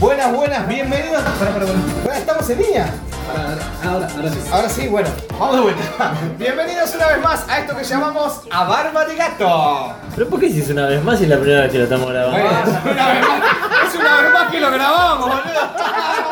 Buenas, buenas, bienvenidos. Bueno, estamos en línea. Ahora, ahora sí. Ahora sí, bueno, vamos de vuelta. Bienvenidos una vez más a esto que llamamos A Barba de Gato. ¿Pero por qué hiciste una vez más y es la primera vez que lo estamos grabando? Bueno, es una vez más, es una vez más que lo grabamos, boludo.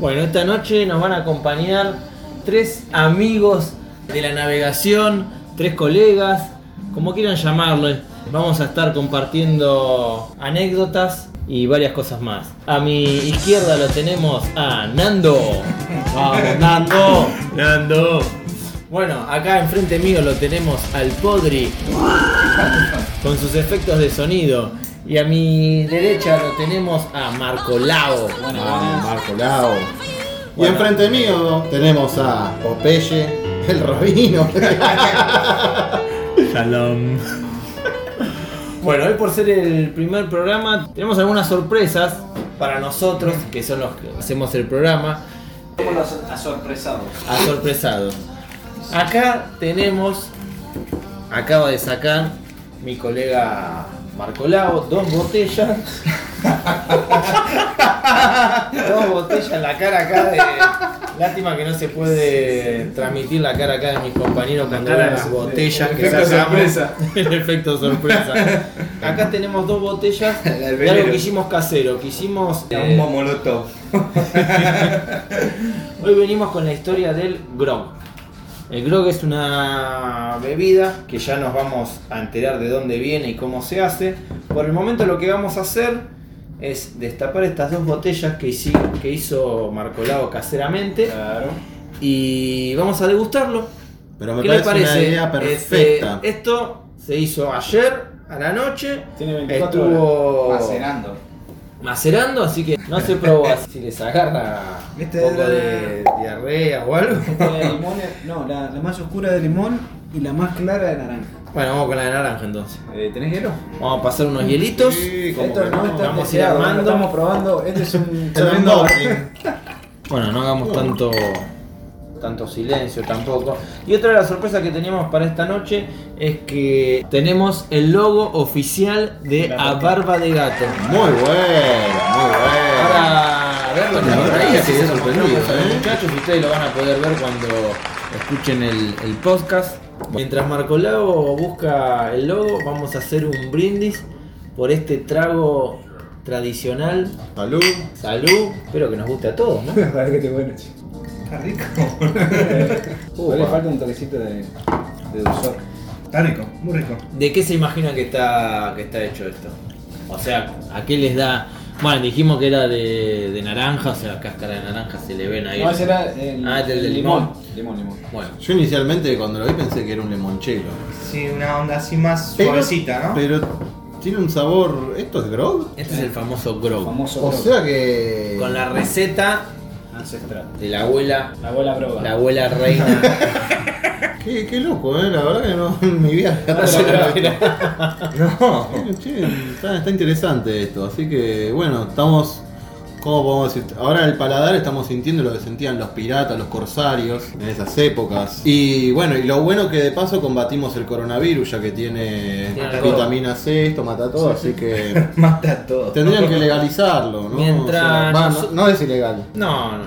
Bueno, esta noche nos van a acompañar tres amigos de la navegación, tres colegas, como quieran llamarle. Vamos a estar compartiendo anécdotas y varias cosas más. A mi izquierda lo tenemos a Nando. Vamos, Nando. Nando. Bueno, acá enfrente mío lo tenemos al Podri con sus efectos de sonido. Y a mi derecha lo tenemos a Marco Lao. Ah, Marco Lao. Y Bueno. enfrente mío tenemos a Popeye, el rabino. Shalom. Bueno, hoy por ser el primer programa, tenemos algunas sorpresas para nosotros, que son los que hacemos el programa, a sorpresados. a sorpresados. Acá tenemos, acaba de sacar mi colega Marco Lao, dos botellas. dos botellas en la cara acá de. Lástima que no se puede transmitir la cara acá de mis compañeros cuando las botellas que efecto sacamos. sorpresa. El efecto sorpresa. Acá tenemos dos botellas de algo que hicimos casero, que hicimos. Un eh, momoloto. Hoy venimos con la historia del grog. El grog es una bebida que ya nos vamos a enterar de dónde viene y cómo se hace. Por el momento lo que vamos a hacer es destapar estas dos botellas que, hici- que hizo Marco Lago caseramente Claro. y vamos a degustarlo. Pero me ¿Qué parece, parece? una idea perfecta. Este, esto se hizo ayer a la noche. Tiene 24 Estuvo Macerando. Macerando, así que no se probó si les agarra un Este poco era- de diarrea o algo. La de limón no, la, la más oscura de limón y la más clara de naranja. Bueno, vamos con la de naranja entonces. Eh, ¿Tenés hielo? Vamos a pasar unos hielitos. Sí, como Esto que no, no. está Vamos a ir deseado, armando. lo estamos probando. Este es un. Bueno, no hagamos tanto tanto silencio tampoco. Y otra de las sorpresas que teníamos para esta noche es que tenemos el logo oficial de A Barba de Gato. Muy bueno, muy bueno. Para verlo La verdad ahí, que se sorprendido, ¿eh? muchachos ustedes lo van a poder ver cuando escuchen el, el podcast. Mientras Marco Lago busca el logo, vamos a hacer un brindis por este trago tradicional. Salud. Salud, espero que nos guste a todos, ¿no? Que te bueno. Está rico. Uh, le falta un toquecito de, de dulzor. Está rico, muy rico. ¿De qué se imaginan que está, que está hecho esto? O sea, ¿a qué les da? Bueno, dijimos que era de, de naranja, o sea, cáscara de naranja se le ven ahí. No, ese era el, Ah, este es el de limón. Limón, limón. Bueno, Yo inicialmente cuando lo vi pensé que era un limonchelo. Sí, una onda así más Pero- suavecita, ¿no? Pero tiene un sabor. ¿Esto es grog? este es el famoso grog. Famoso O grog sea que. Con la receta ancestral. de la abuela, La abuela broga. la abuela reina. Qué, qué loco, eh. La verdad que no. Mi vida. No. Che, está, está interesante esto, así que bueno, estamos, ¿cómo podemos decir? Ahora en el paladar estamos sintiendo lo que sentían los piratas, los corsarios en esas épocas. Y bueno, y lo bueno que de paso combatimos el coronavirus, ya que tiene alcohol. vitamina C, esto mata todo, así que Mata todo. tendrían que legalizarlo, ¿no? Mientras O sea, va, no, no es ilegal, No, no.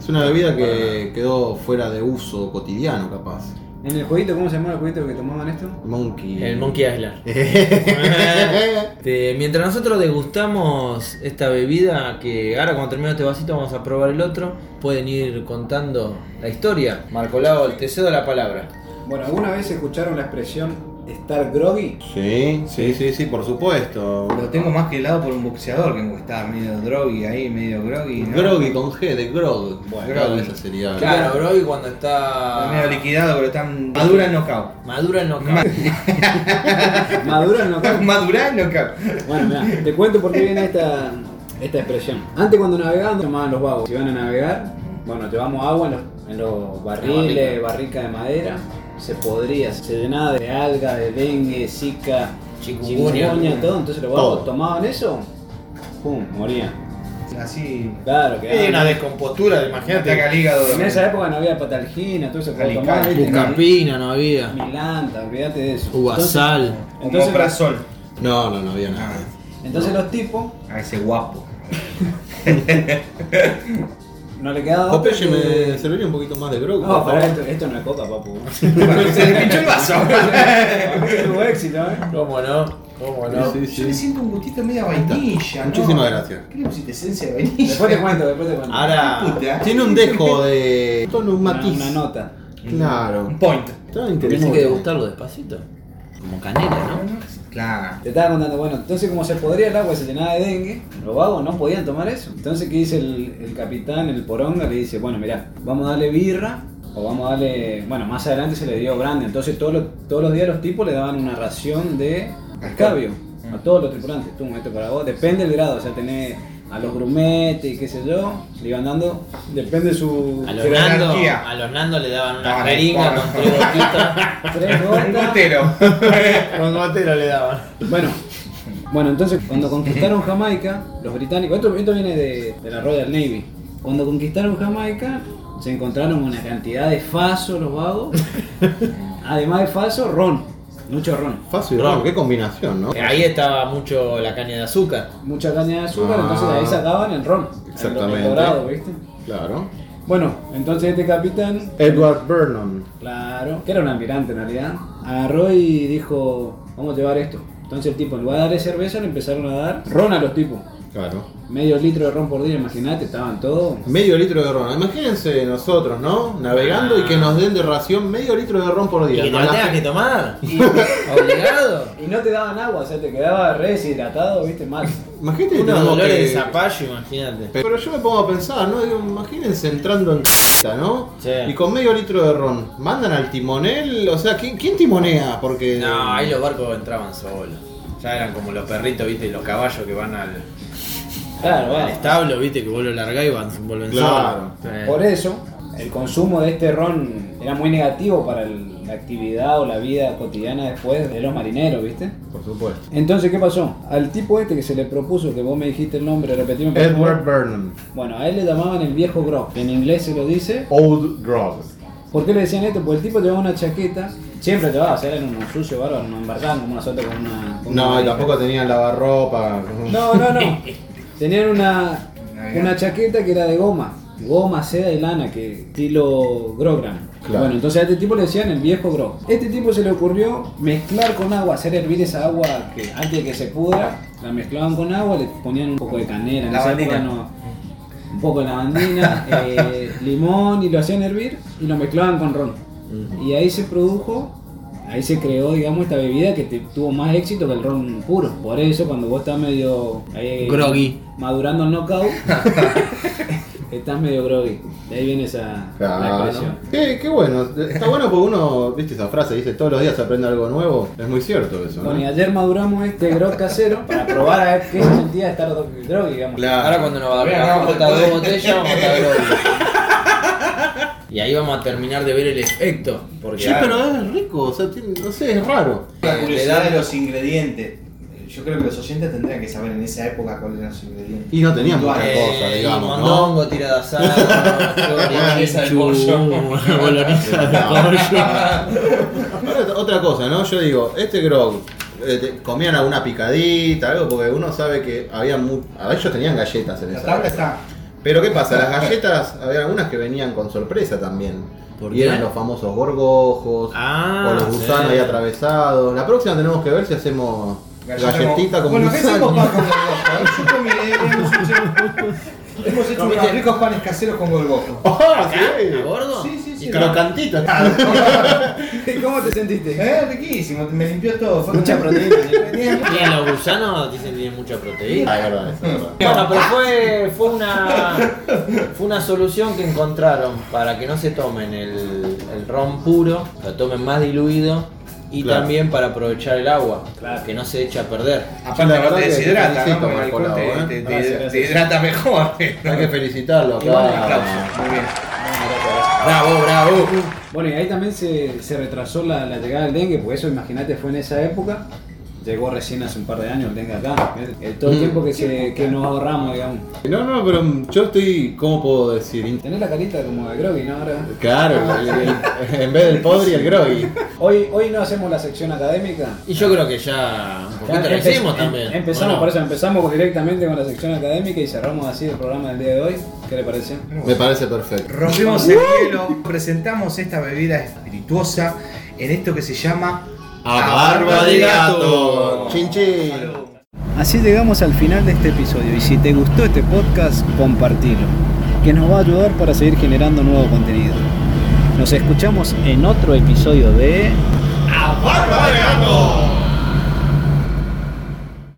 es una bebida que quedó fuera de uso cotidiano capaz. En el jueguito, ¿cómo se llamaba el jueguito que tomaban esto? Monkey. El Monkey Island. Este, mientras nosotros degustamos esta bebida, que ahora cuando termine este vasito vamos a probar el otro, pueden ir contando la historia. Marco Lago, te cedo la palabra. Bueno, ¿alguna vez escucharon la expresión estar groggy? Sí, sí, sí, sí, por supuesto. Lo tengo más que helado por un boxeador que está medio droggy ahí, medio groggy. ¿no? Groggy con G, de grog. Bueno, Grog, groggy. esa sería. Claro, bro, y cuando Está medio liquidado, pero está madura en knockout. madura el knockout. Madura no cabe. Madura en knockout. Bueno, mira, te cuento por qué viene esta, esta expresión. Antes cuando navegaban tomaban los vagos. Si van a navegar, bueno, llevamos agua en los, en los barriles, barrica de madera. Se podría, se llenaba de alga, de dengue, zika, Chikungunya. chikungunya, todo. Entonces los Todo. tomaban eso pum, morían. Así. Claro, que Hay una descompostura, imagínate. Ataca al hígado. En esa época no había patalgina, todo eso. Bucampina no había. Milanta, olvídate de eso. Uvasal. Como Entonces. No, no, no había nada. entonces los tipos a ese guapo. no le quedaba otra Popeye me serviría un poquito más de grog. No, favor. esto, esto no es coca, papu. Se le pinchó el vaso. Tuvo éxito, ¿eh? ¿Cómo no? ¿Cómo no? Sí, sí, Yo le siento un gustito medio a vainilla. ¿no? Muchísimas gracias. ¿Qué le pusiste esencia de vainilla? Después te cuento, después te cuento. Ahora. Puta. Tiene un dejo de. tono, un una, matiz. una nota. Claro. Un point. Está Tienes interesante. que degustarlo despacito. Como canela, ¿no? Claro. Te estaba contando, bueno, entonces como se podría el agua se llenaba de dengue, los vagos no podían tomar eso. Entonces, ¿qué dice el, el capitán, el poronga? Le dice, bueno, mirá, vamos a darle birra o vamos a darle, bueno, más adelante se le dio grande. Entonces todos los, todos los días los tipos le daban una ración de escabio a todos los tripulantes. Tú, esto para vos, depende del grado, o sea, tenés a los grumetes y qué sé yo, le iban dando, depende su... A los. Nando, a los Nando le daban una jeringa el con tres gotitas. Tres Un gotas. gotero. con gotero le daban. Bueno, bueno, entonces cuando conquistaron Jamaica, los británicos, esto, esto viene de, de la Royal Navy, cuando conquistaron Jamaica se encontraron una cantidad de faso los vagos, además de faso, ron, mucho ron, Fácil, Ron. ron. Qué combinación, ¿no? Ahí estaba mucho la caña de azúcar. mucha caña de azúcar, Ah. entonces de ahí sacaban el ron, Exactamente. el dorado, ¿viste? Claro. Bueno, entonces este capitán, Edward Vernon. claro, que era un almirante en realidad, agarró y dijo, vamos a llevar esto. Entonces el tipo, en lugar de darle cerveza, le empezaron a dar ron a los tipos. Claro. Medio litro de ron por día, imagínate, estaban todos. Medio litro de ron. Imagínense nosotros, ¿no? Navegando y que nos den de ración medio litro de ron por Y día. que no tengas que tomar. Obligado. Y no te daban agua, o sea, te quedaba re deshidratado, viste, mal. Imagínate Unos dolores que- de zapallo, imagínate. Pero yo me pongo a pensar, ¿no? Digo, imagínense entrando en ¿no? Sí. Y con medio litro de ron. ¿Mandan al timonel? O sea, ¿quién, quién timonea? Porque. No, ahí los barcos entraban solos. Ya eran como los perritos, viste, y los caballos que van al, Claro, al establo, viste, que vos lo largás y van, vuelven Claro. solos. Sí. Por eso, el consumo de este ron era muy negativo para el- la actividad o la vida cotidiana después de los marineros, viste. Por supuesto. Entonces, ¿qué pasó? Al tipo este que se le propuso, que vos me dijiste el nombre, repetimos Edward. Vernon. Bueno, a él le llamaban el viejo grog, que en inglés se lo dice. Old Grog. ¿Por qué le decían esto? Porque el tipo llevaba una chaqueta, siempre llevaba, o sea, eran unos sucios bárbaros, no embarcaban como una sota con una... con No, una y tampoco tenían lavarropa. No, no, no. Tenían una, una chaqueta que era de goma. Goma, seda y lana, que estilo Grogram. Claro. Bueno, entonces a este tipo le decían el viejo Grog. Este tipo se le ocurrió mezclar con agua, hacer hervir esa agua que antes de que se pudra, la mezclaban con agua, le ponían un poco de canela, en esa Lavandina. época no, un poco de lavandina, eh, limón y lo hacían hervir y lo mezclaban con ron. Y ahí se produjo, ahí se creó, digamos, esta bebida que te- tuvo más éxito que el ron puro. Por eso, cuando vos estás medio Groggy. madurando el knockout, estás medio groggy. De ahí viene esa la Claro. expresión. Qué, qué bueno. Está bueno porque uno, viste esa frase, dice todos los días se aprende algo nuevo. Es muy cierto eso, Bueno, y ayer maduramos este grog casero para probar a ver qué se sentía estar groggy, digamos. Claro. Ahora cuando nos vamos a vamos, botar dos botellas, vamos a estar Y ahí vamos a terminar de ver el efecto. Porque Sí, pero es rico, o sea, tiene- no sé, es raro. La Le curiosidad de los ingredientes. Yo creo que los oyentes tendrían que saber en esa época cuáles eran los ingredientes. Y no tenían muchas Puntuales. cosas, digamos, ¿no? mondongo, tirada asada, Boloñesa de pollo. boloñesa de pollo. Otra cosa, ¿no? Yo digo, este grog, eh, comían alguna picadita, algo, porque uno sabe que había mu a ellos tenían galletas en La esa tabla época. está. Pero ¿qué pasa? Las galletas, había algunas que venían con sorpresa también. ¿Por y qué? eran los famosos gorgojos, Ah, o los gusanos sí. ahí atravesados. La próxima tenemos que ver si hacemos Galleta galletita con Bueno, ¿qué gusano. hacemos pan con gorgojo? Yo comí, eh, hemos hecho, hemos hecho Comiste- unos ricos panes caseros con gorgojo. ¡Ah, ¿A sí! gordo? Sí, sí, sí. Y Crocantitas. ¿Cómo te sentiste? Eh, riquísimo, me limpió todo. Fue Mucha proteína. Y en los gusanos dicen que tienen mucha proteína. Ah, es verdad, eso es verdad. Bueno, pero fue, fue, una, fue una solución que encontraron para que no se tomen el, el ron puro, lo tomen más diluido y Claro. también para aprovechar el agua, Claro. que no se eche a perder. Aparte no te deshidrata, ¿no? felicito, Porque el alcohol Marcolao, te, ¿eh? te- te- hidrata mejor. Hay que felicitarlo. Y bueno, muy bien. Bravo, bravo. Bueno, y ahí también se, se retrasó la, la llegada del dengue, porque eso, imagínate, fue en esa época. Llegó recién hace un par de años, el acá. El- el- todo el tiempo que, se, que nos ahorramos, digamos. No, no, pero yo estoy, ¿cómo puedo decir? Tenés la carita como de groggy, ¿no? Ahora. Claro, el- el- en vez del podri, el groggy. Hoy, hoy no hacemos la sección académica. Y yo creo que ya un poquito lo Empe- hicimos em- también. Empezamos, por eso empezamos directamente con la sección académica y cerramos así el programa del día de hoy. ¿Qué le parece? Me parece perfecto. Rompimos el hielo, presentamos esta bebida espirituosa en esto que se llama A barba de gato. Chin chin. Así llegamos al final de este episodio y si te gustó este podcast, compartilo, que nos va a ayudar para seguir generando nuevo contenido. Nos escuchamos en otro episodio de... ¡A barba de gato!